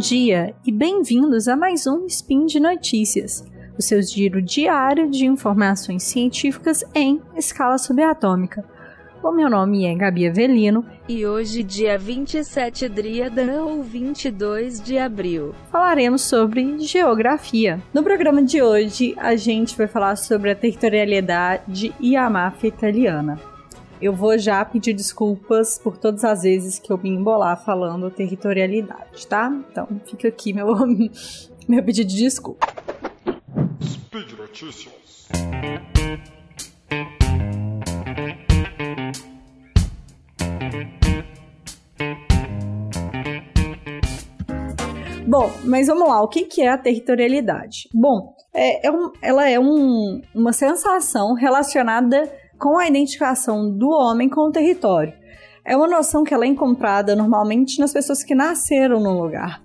dia e bem-vindos a mais um Spin de Notícias, o seu giro diário de informações científicas em escala subatômica. O meu nome é Gabi Avelino e hoje, dia 27 Dríada ou 22 de abril, falaremos sobre geografia. No programa de hoje, a gente vai falar sobre a territorialidade e a máfia italiana. Eu vou já pedir desculpas por todas as vezes que eu me embolar falando territorialidade, tá? Então fica aqui meu, meu pedido de desculpa. Speed Notícias. Bom, mas vamos lá, o que, que é a territorialidade? Bom, é, é um, ela é um, uma sensação relacionada com a identificação do homem com o território. É uma noção que ela é encontrada normalmente nas pessoas que nasceram no lugar.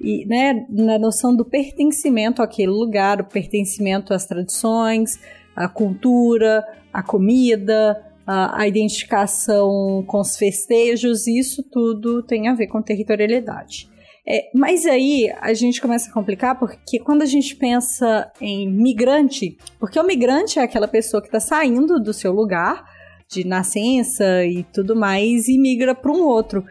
E, né, na noção do pertencimento àquele lugar, o pertencimento às tradições, à cultura, à comida, a, a identificação com os festejos, isso tudo tem a ver com territorialidade. É, mas aí a gente começa a complicar porque quando a gente pensa em migrante, porque o migrante é aquela pessoa que está saindo do seu lugar de nascença e tudo mais e migra para um outro.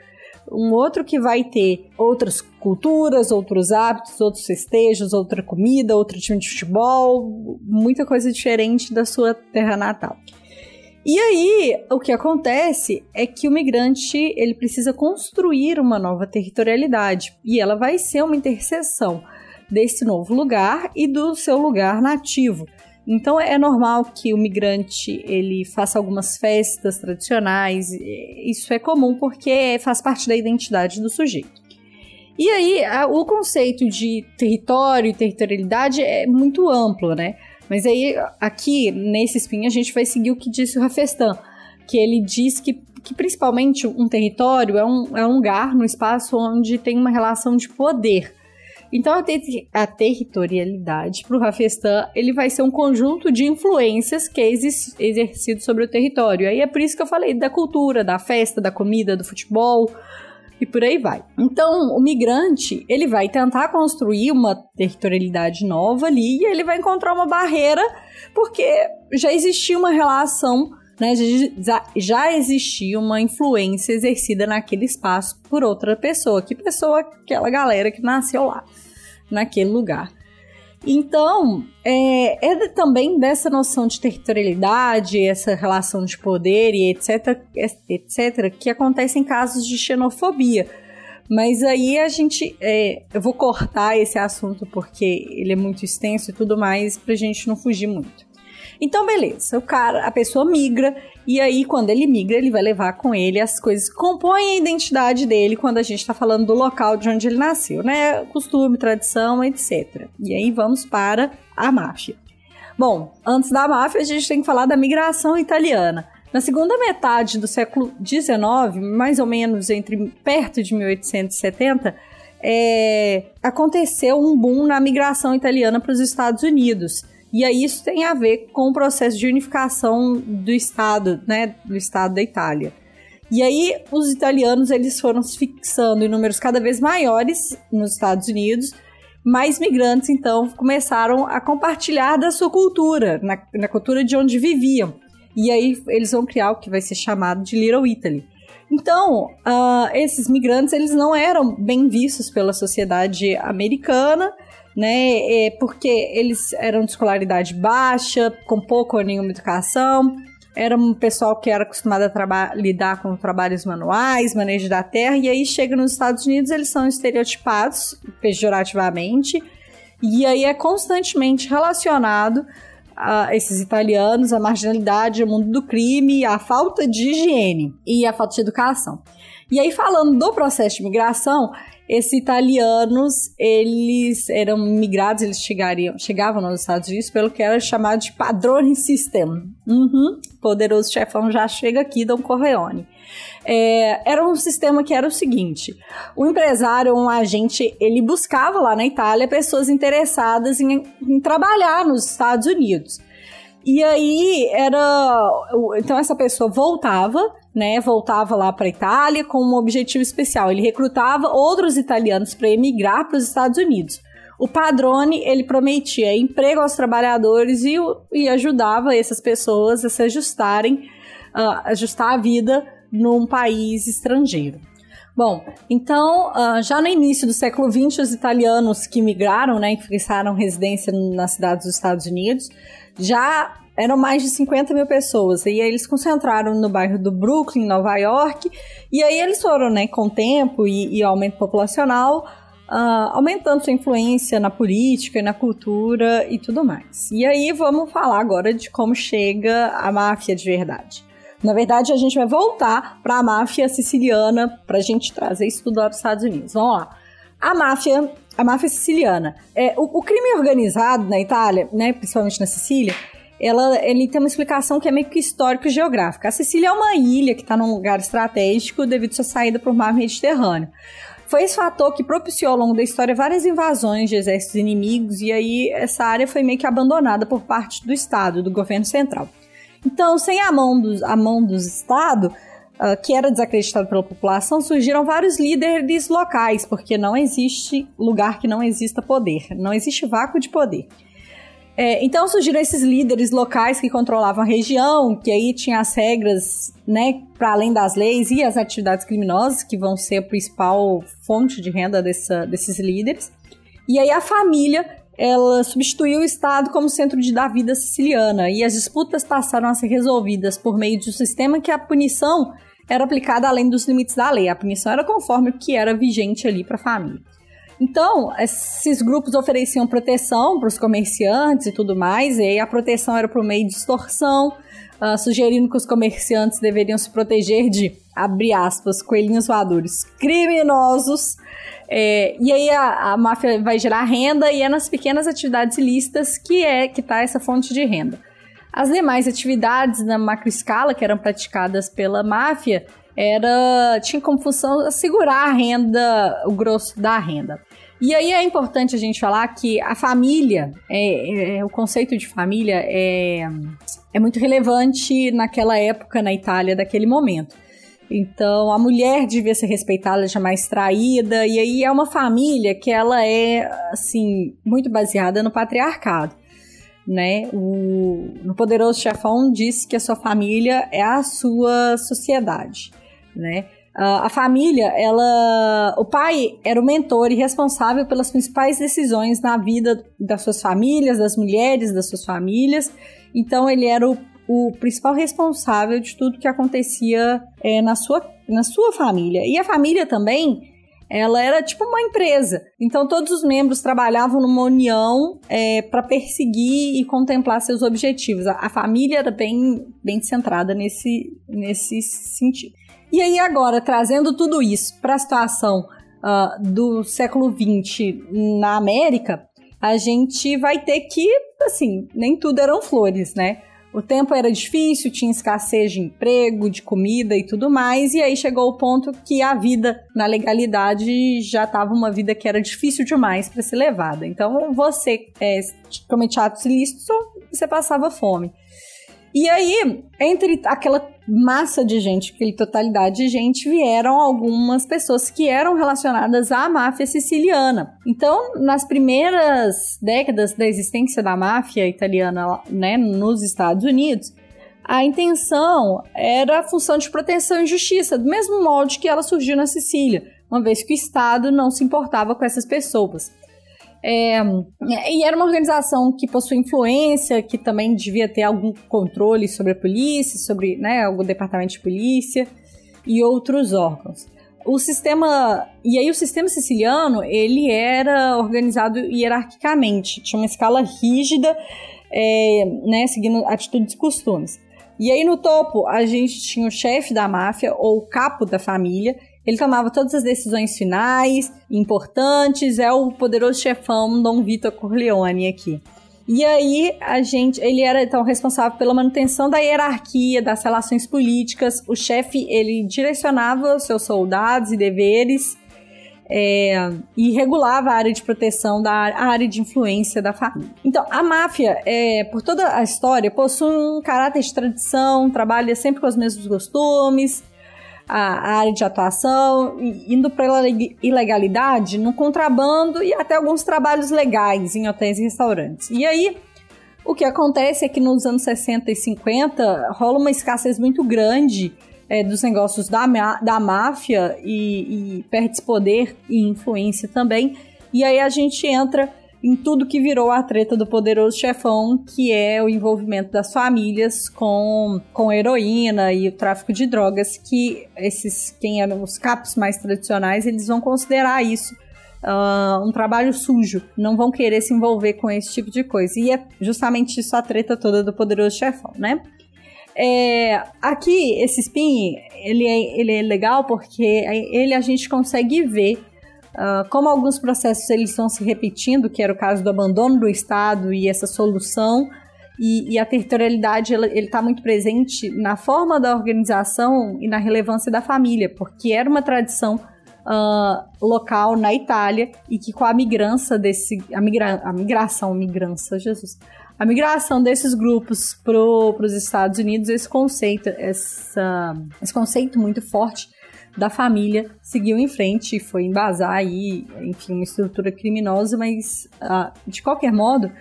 Um outro que vai ter outras culturas, outros hábitos, outros festejos, outra comida, outro time de futebol, muita coisa diferente da sua terra natal. E aí, o que acontece é que o migrante ele precisa construir uma nova territorialidade e ela vai ser uma interseção desse novo lugar e do seu lugar nativo. Então é normal que o migrante ele faça algumas festas tradicionais, isso é comum porque faz parte da identidade do sujeito. E aí, a, o conceito de território e territorialidade é muito amplo, né? Mas aí, aqui, nesse spin, a gente vai seguir o que disse o Rafestan, que ele diz que, que principalmente um território é um, é um lugar no espaço onde tem uma relação de poder. Então, a, ter a territorialidade, para o Rafestan, ele vai ser um conjunto de influências que é exercido sobre o território. Aí é por isso que eu falei da cultura, da festa, da comida, do futebol, e por aí vai. Então, o migrante, ele vai tentar construir uma territorialidade nova ali e ele vai encontrar uma barreira porque já existia uma relação, né, já, existia uma influência exercida naquele espaço por outra pessoa. Que pessoa? Aquela galera que nasceu lá, naquele lugar. Então, é, é também dessa noção de territorialidade, essa relação de poder e etc, etc, que acontece em casos de xenofobia. Mas aí a gente. É, eu vou cortar esse assunto porque ele é muito extenso e tudo mais, pra gente não fugir muito. Então, beleza, o cara, a pessoa migra, e aí, quando ele migra, ele vai levar com ele as coisas que compõem a identidade dele quando a gente está falando do local de onde ele nasceu, né? Costume, tradição, etc. E aí vamos para a máfia. Bom, antes da máfia, a gente tem que falar da migração italiana. Na segunda metade do século XIX, mais ou menos entre perto de 1870, é, aconteceu um boom na migração italiana para os Estados Unidos. E aí isso tem a ver com o processo de unificação do Estado, né, do Estado da Itália. E aí os italianos eles foram se fixando em números cada vez maiores nos Estados Unidos, mais migrantes então começaram a compartilhar da sua cultura, na, na cultura de onde viviam. E aí eles vão criar o que vai ser chamado de Little Italy. Então, uh, esses migrantes eles não eram bem vistos pela sociedade americana né? É porque eles eram de escolaridade baixa, com pouca ou nenhuma educação. Era um pessoal que era acostumado a lidar com trabalhos manuais, manejo da terra, e aí chega nos Estados Unidos, eles são estereotipados pejorativamente, e aí é constantemente relacionado a esses italianos, a marginalidade, o mundo do crime, a falta de higiene e a falta de educação. E aí, falando do processo de migração, esses italianos, eles eram migrados, eles chegariam, chegavam nos Estados Unidos pelo que era chamado de padrone system. Uhum, poderoso chefão já chega aqui, Dom Corleone. É, era um sistema que era o seguinte: o empresário, um agente, ele buscava lá na Itália pessoas interessadas em, em trabalhar nos Estados Unidos. E aí era. Então essa pessoa voltava né, voltava lá para Itália com um objetivo especial. Ele recrutava outros italianos para emigrar para os Estados Unidos. O Padrone, ele prometia emprego aos trabalhadores e, e ajudava essas pessoas a se ajustarem, uh, ajustar a vida num país estrangeiro. Bom, então, uh, já no início do século XX, os italianos que migraram, né, que fixaram residência nas cidades dos Estados Unidos, já eram mais de 50 mil pessoas. E aí eles concentraram no bairro do Brooklyn, Nova York. E aí eles foram, né, com o tempo e, e aumento populacional, uh, aumentando sua influência na política e na cultura e tudo mais. E aí vamos falar agora de como chega a máfia de verdade. Na verdade, a gente vai voltar para a máfia siciliana para a gente trazer isso tudo lá para os Estados Unidos. Vamos lá. A máfia, a máfia siciliana. É, o, o crime organizado na Itália, né, principalmente na Sicília, ela, ele tem uma explicação que é meio que histórico-geográfica. A Sicília é uma ilha que está num lugar estratégico devido à sua saída para o mar Mediterrâneo. Foi esse fator que propiciou ao longo da história várias invasões de exércitos inimigos e aí essa área foi meio que abandonada por parte do Estado, do governo central. Então, sem a mão do, a mão do Estado, uh, que era desacreditado pela população, surgiram vários líderes locais, porque não existe lugar que não exista poder, não existe vácuo de poder. É, então surgiram esses líderes locais que controlavam a região, que aí tinha as regras, né, para além das leis e as atividades criminosas, que vão ser a principal fonte de renda dessa, desses líderes. E aí a família, ela substituiu o Estado como centro de, da vida siciliana, e as disputas passaram a ser resolvidas por meio de um sistema que a punição era aplicada além dos limites da lei. A punição era conforme o que era vigente ali para a família. Então, esses grupos ofereciam proteção para os comerciantes e tudo mais, e aí a proteção era por meio de extorsão, uh, sugerindo que os comerciantes deveriam se proteger de, abre aspas, coelhinhos voadores criminosos. É, e aí a, a máfia vai gerar renda e é nas pequenas atividades ilícitas que é que está essa fonte de renda. As demais atividades na macroescala que eram praticadas pela máfia era tinha como função assegurar a renda, o grosso da renda. E aí é importante a gente falar que a família, é, é, o conceito de família é, é muito relevante naquela época na Itália, daquele momento. Então, a mulher devia ser respeitada, jamais traída, e aí é uma família que ela é, assim, muito baseada no patriarcado, né? O, Poderoso Chefão diz que a sua família é a sua sociedade né? Uh, a família, ela, o pai era o mentor e responsável pelas principais decisões na vida das suas famílias, das mulheres das suas famílias. Então ele era o, o principal responsável de tudo que acontecia é, na, sua, na sua família. E a família também, ela era tipo uma empresa. Então todos os membros trabalhavam numa união é, para perseguir e contemplar seus objetivos. A, a família era bem, bem centrada nesse, nesse sentido. E aí, agora, trazendo tudo isso para a situação uh, do século XX na América, a gente vai ter que, assim, nem tudo eram flores, né? O tempo era difícil, tinha escassez de emprego, de comida e tudo mais, e aí chegou o ponto que a vida na legalidade já estava uma vida que era difícil demais para ser levada. Então, você é, cometia atos ilícitos você passava fome. E aí, entre aquela massa de gente, aquela totalidade de gente, vieram algumas pessoas que eram relacionadas à máfia siciliana. Então, nas primeiras décadas da existência da máfia italiana né, nos Estados Unidos, a intenção era a função de proteção e justiça, do mesmo molde que ela surgiu na Sicília, uma vez que o Estado não se importava com essas pessoas. É, e era uma organização que possui influência, que também devia ter algum controle sobre a polícia, sobre né, o departamento de polícia e outros órgãos. O sistema e aí o sistema siciliano ele era organizado hierarquicamente, tinha uma escala rígida, é, né, seguindo atitudes e costumes. E aí no topo a gente tinha o chefe da máfia ou o capo da família ele tomava todas as decisões finais, importantes, é o poderoso chefão Dom Vitor Corleone aqui. E aí a gente, ele era então responsável pela manutenção da hierarquia, das relações políticas. O chefe ele direcionava seus soldados e deveres. é, e regulava a área de proteção da área de influência da família. Então, a máfia, é, por toda a história, possui um caráter de tradição, trabalha sempre com os mesmos costumes, a, área de atuação, indo para ilegalidade, no contrabando e até alguns trabalhos legais em hotéis e restaurantes. E aí, o que acontece é que nos anos 60 e 50 rola uma escassez muito grande é, dos negócios da, da máfia e, e perde poder e influência também. E aí a gente entra em tudo que virou a treta do poderoso chefão, que é o envolvimento das famílias com, com heroína e o tráfico de drogas, que esses, quem eram os capos mais tradicionais, eles vão considerar isso uh, um trabalho sujo, não vão querer se envolver com esse tipo de coisa. E é justamente isso a treta toda do poderoso chefão, né? É, aqui, esse spin, ele é, ele é legal porque ele a gente consegue ver uh, como alguns processos eles estão se repetindo, que era o caso do abandono do Estado e essa solução, e, e a territorialidade ele está muito presente na forma da organização e na relevância da família, porque era uma tradição uh, local na Itália e que com a migrança desse. A, migra, a migração, migrança, Jesus a migração desses grupos para os Estados Unidos, esse conceito, essa, esse conceito muito forte da família seguiu em frente e foi embasar aí, enfim, uma estrutura criminosa, mas uh, de qualquer modo,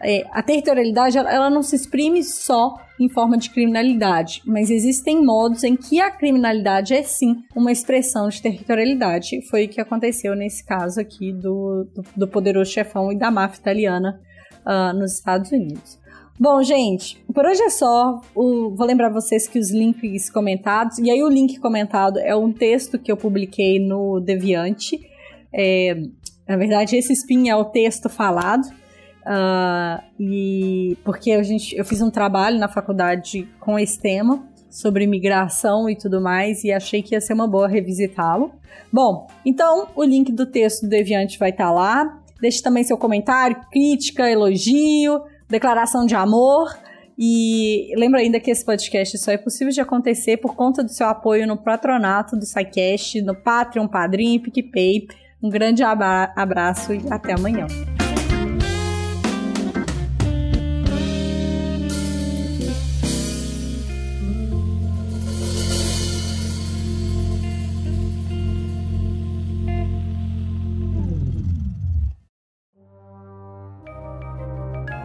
é, a territorialidade ela não se exprime só em forma de criminalidade, mas existem modos em que a criminalidade é sim uma expressão de territorialidade. Foi o que aconteceu nesse caso aqui do, do, do poderoso chefão e da máfia italiana uh, nos Estados Unidos. Bom, gente, por hoje é só. O, vou lembrar vocês que os links comentados, e aí o link comentado é um texto que eu publiquei no Deviante. É, na verdade, esse spin é o texto falado. Uh, e porque a gente, eu fiz um trabalho na faculdade com esse tema sobre migração e tudo mais e achei que ia ser uma boa revisitá-lo. Bom, então o link do texto do Deviante vai estar tá lá. Deixe também seu comentário, crítica, elogio, declaração de amor. E lembra ainda que esse podcast só é possível de acontecer por conta do seu apoio no patronato do SciCast, no Patreon, Padrim e PicPay. Um grande abraço e até amanhã.